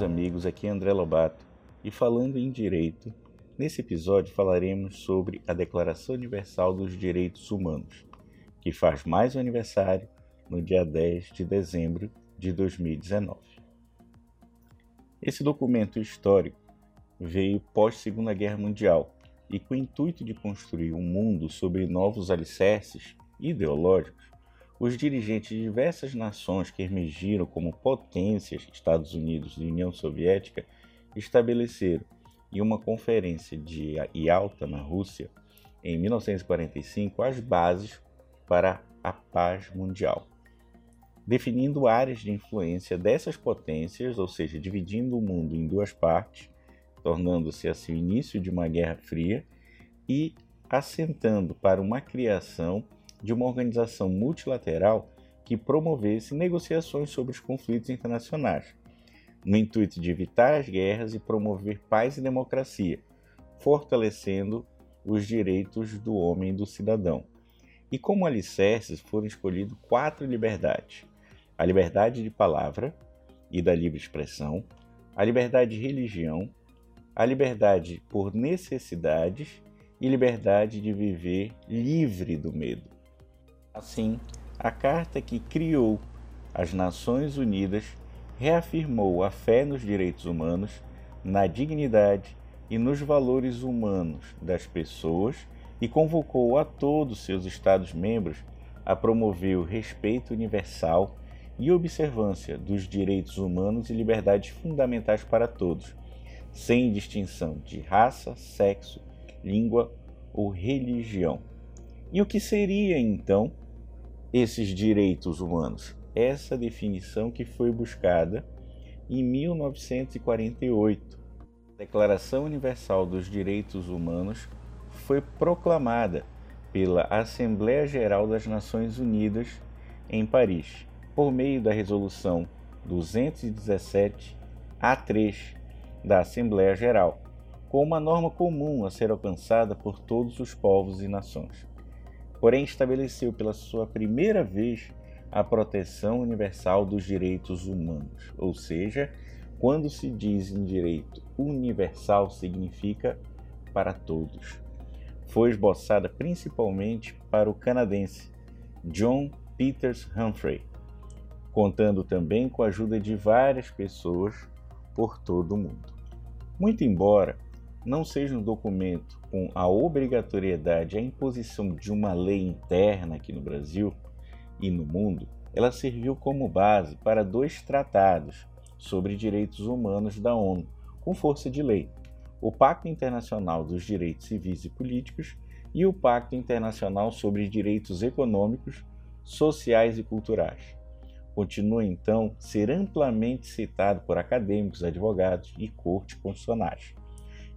meus amigos, aqui é André Lobato e falando em direito, nesse episódio falaremos sobre a Declaração Universal dos Direitos Humanos, que faz mais um aniversário no dia 10 de dezembro de 2019. Esse documento histórico veio pós Segunda Guerra Mundial e com o intuito de construir um mundo sobre novos alicerces ideológicos, os dirigentes de diversas nações que emergiram como potências, Estados Unidos e União Soviética, estabeleceram em uma conferência de Yalta, na Rússia, em 1945, as bases para a paz mundial, definindo áreas de influência dessas potências, ou seja, dividindo o mundo em duas partes, tornando-se assim o início de uma guerra fria e assentando para uma criação de uma organização multilateral que promovesse negociações sobre os conflitos internacionais, no intuito de evitar as guerras e promover paz e democracia, fortalecendo os direitos do homem e do cidadão. E como alicerces foram escolhidos quatro liberdades: a liberdade de palavra e da livre expressão, a liberdade de religião, a liberdade por necessidades e liberdade de viver livre do medo. Assim, a carta que criou as Nações Unidas reafirmou a fé nos direitos humanos, na dignidade e nos valores humanos das pessoas e convocou a todos seus Estados-membros a promover o respeito universal e observância dos direitos humanos e liberdades fundamentais para todos, sem distinção de raça, sexo, língua ou religião. E o que seria então esses direitos humanos? Essa definição que foi buscada em 1948. A Declaração Universal dos Direitos Humanos foi proclamada pela Assembleia Geral das Nações Unidas em Paris, por meio da Resolução 217 A3 da Assembleia Geral, com uma norma comum a ser alcançada por todos os povos e nações porém estabeleceu pela sua primeira vez a proteção universal dos direitos humanos, ou seja, quando se diz em direito universal, significa para todos. Foi esboçada principalmente para o canadense John Peters Humphrey, contando também com a ajuda de várias pessoas por todo o mundo. Muito embora não seja um documento com a obrigatoriedade, a imposição de uma lei interna aqui no Brasil e no mundo, ela serviu como base para dois tratados sobre direitos humanos da ONU, com força de lei: o Pacto Internacional dos Direitos Civis e Políticos e o Pacto Internacional sobre Direitos Econômicos, Sociais e Culturais. Continua então ser amplamente citado por acadêmicos, advogados e cortes constitucionais.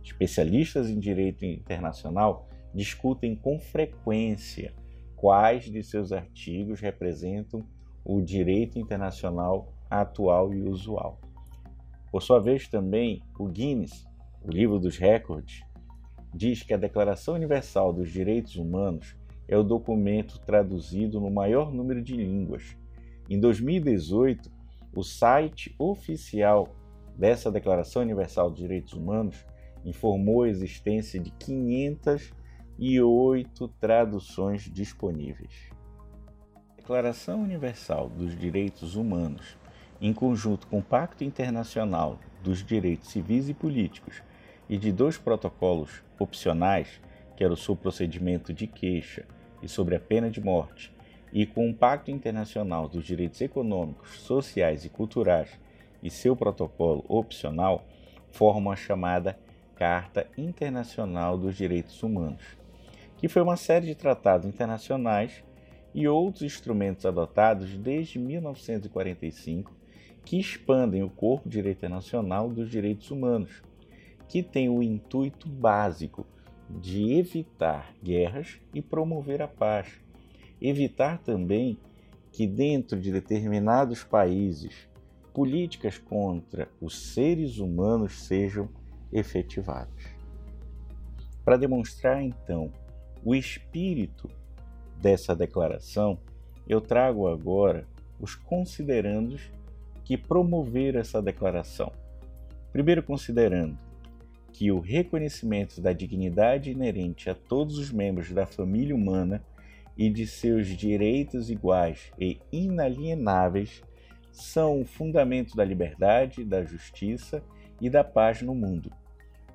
Especialistas em direito internacional discutem com frequência quais de seus artigos representam o direito internacional atual e usual. Por sua vez, também, o Guinness, o livro dos recordes, diz que a Declaração Universal dos Direitos Humanos é o documento traduzido no maior número de línguas. Em 2018, o site oficial dessa Declaração Universal dos Direitos Humanos informou a existência de 508 traduções disponíveis. A Declaração Universal dos Direitos Humanos, em conjunto com o Pacto Internacional dos Direitos Civis e Políticos e de dois protocolos opcionais, que era o seu procedimento de queixa e sobre a pena de morte, e com o Pacto Internacional dos Direitos Econômicos, Sociais e Culturais e seu protocolo opcional, formam a chamada Carta Internacional dos Direitos Humanos, que foi uma série de tratados internacionais e outros instrumentos adotados desde 1945 que expandem o corpo de direito internacional dos direitos humanos, que tem o intuito básico de evitar guerras e promover a paz. Evitar também que dentro de determinados países políticas contra os seres humanos sejam efetivados. Para demonstrar então o espírito dessa declaração, eu trago agora os considerandos que promoveram essa declaração. Primeiro, considerando que o reconhecimento da dignidade inerente a todos os membros da família humana e de seus direitos iguais e inalienáveis são o fundamento da liberdade, da justiça e da paz no mundo.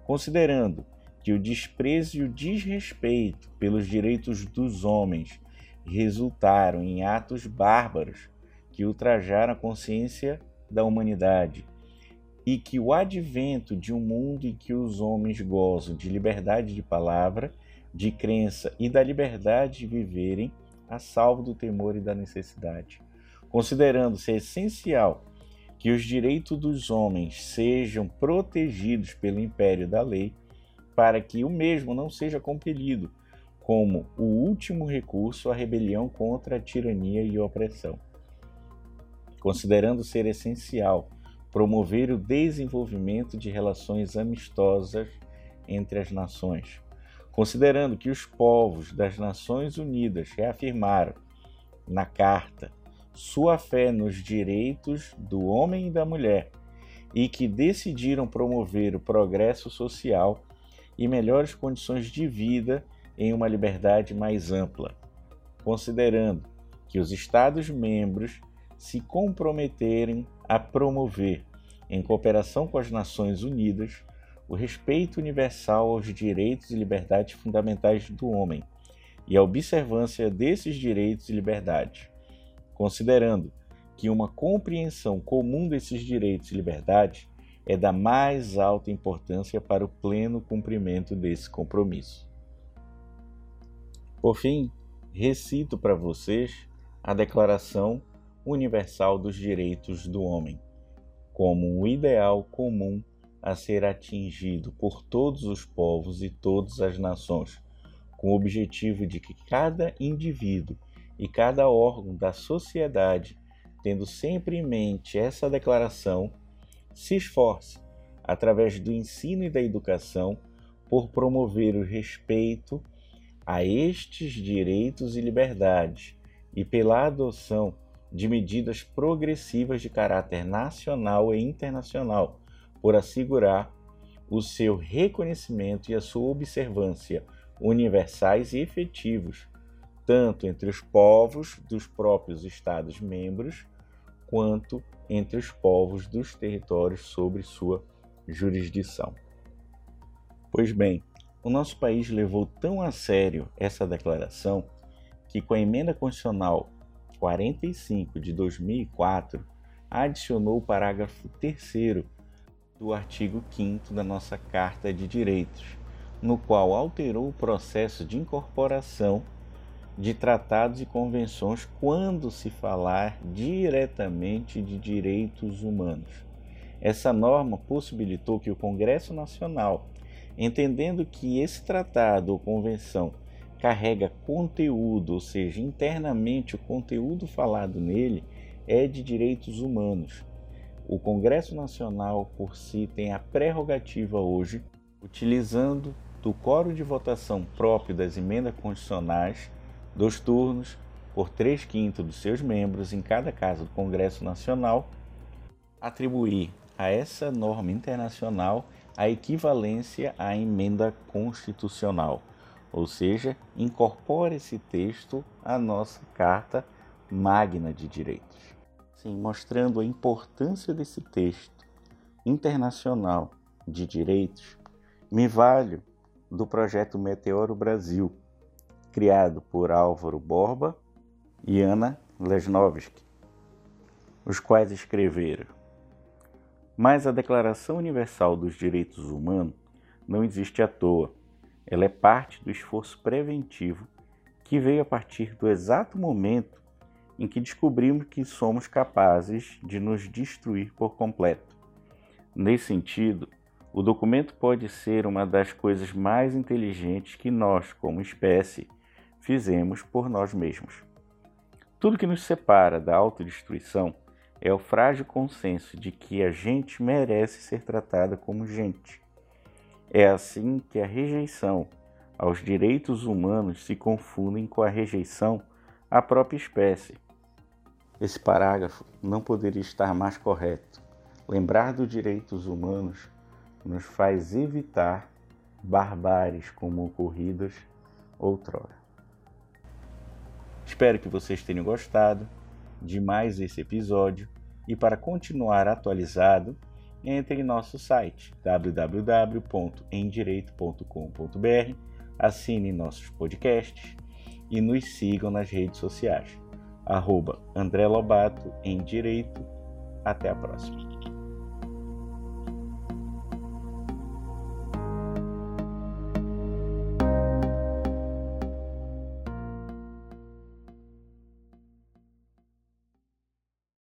Considerando que o desprezo e o desrespeito pelos direitos dos homens resultaram em atos bárbaros que ultrajaram a consciência da humanidade e que o advento de um mundo em que os homens gozam de liberdade de palavra, de crença e da liberdade de viverem a salvo do temor e da necessidade, considerando ser essencial que os direitos dos homens sejam protegidos pelo império da lei, para que o mesmo não seja compelido como o último recurso à rebelião contra a tirania e a opressão. Considerando ser essencial promover o desenvolvimento de relações amistosas entre as nações, considerando que os povos das Nações Unidas reafirmaram na Carta sua fé nos direitos do homem e da mulher e que decidiram promover o progresso social e melhores condições de vida em uma liberdade mais ampla, considerando que os Estados-membros se comprometerem a promover, em cooperação com as Nações Unidas, o respeito universal aos direitos e liberdades fundamentais do homem e a observância desses direitos e liberdades considerando que uma compreensão comum desses direitos e liberdades é da mais alta importância para o pleno cumprimento desse compromisso. Por fim, recito para vocês a Declaração Universal dos Direitos do Homem, como um ideal comum a ser atingido por todos os povos e todas as nações, com o objetivo de que cada indivíduo e cada órgão da sociedade, tendo sempre em mente essa declaração, se esforce, através do ensino e da educação, por promover o respeito a estes direitos e liberdades e pela adoção de medidas progressivas de caráter nacional e internacional, por assegurar o seu reconhecimento e a sua observância universais e efetivos tanto entre os povos dos próprios Estados-membros, quanto entre os povos dos territórios sobre sua jurisdição. Pois bem, o nosso país levou tão a sério essa declaração que, com a emenda constitucional 45 de 2004, adicionou o parágrafo 3 do artigo 5 da nossa Carta de Direitos, no qual alterou o processo de incorporação de tratados e convenções quando se falar diretamente de direitos humanos. Essa norma possibilitou que o Congresso Nacional, entendendo que esse tratado ou convenção carrega conteúdo, ou seja, internamente o conteúdo falado nele é de direitos humanos. O Congresso Nacional, por si, tem a prerrogativa hoje, utilizando do coro de votação próprio das emendas constitucionais, dois turnos por três quintos dos seus membros em cada casa do Congresso Nacional, atribuir a essa norma internacional a equivalência à emenda constitucional, ou seja, incorpora esse texto à nossa Carta Magna de Direitos. Sim, mostrando a importância desse texto internacional de direitos, me valho do projeto Meteoro Brasil, criado por Álvaro Borba e Ana Lesnovski, os quais escreveram: Mas a Declaração Universal dos Direitos Humanos não existe à toa. Ela é parte do esforço preventivo que veio a partir do exato momento em que descobrimos que somos capazes de nos destruir por completo. Nesse sentido, o documento pode ser uma das coisas mais inteligentes que nós, como espécie, fizemos por nós mesmos. Tudo que nos separa da autodestruição é o frágil consenso de que a gente merece ser tratada como gente. É assim que a rejeição aos direitos humanos se confundem com a rejeição à própria espécie. Esse parágrafo não poderia estar mais correto. Lembrar dos direitos humanos nos faz evitar barbáries como ocorridas outrora. Espero que vocês tenham gostado de mais esse episódio e para continuar atualizado, entre em nosso site www.endireito.com.br, assine nossos podcasts e nos sigam nas redes sociais. Arroba André Lobato em Direito. Até a próxima.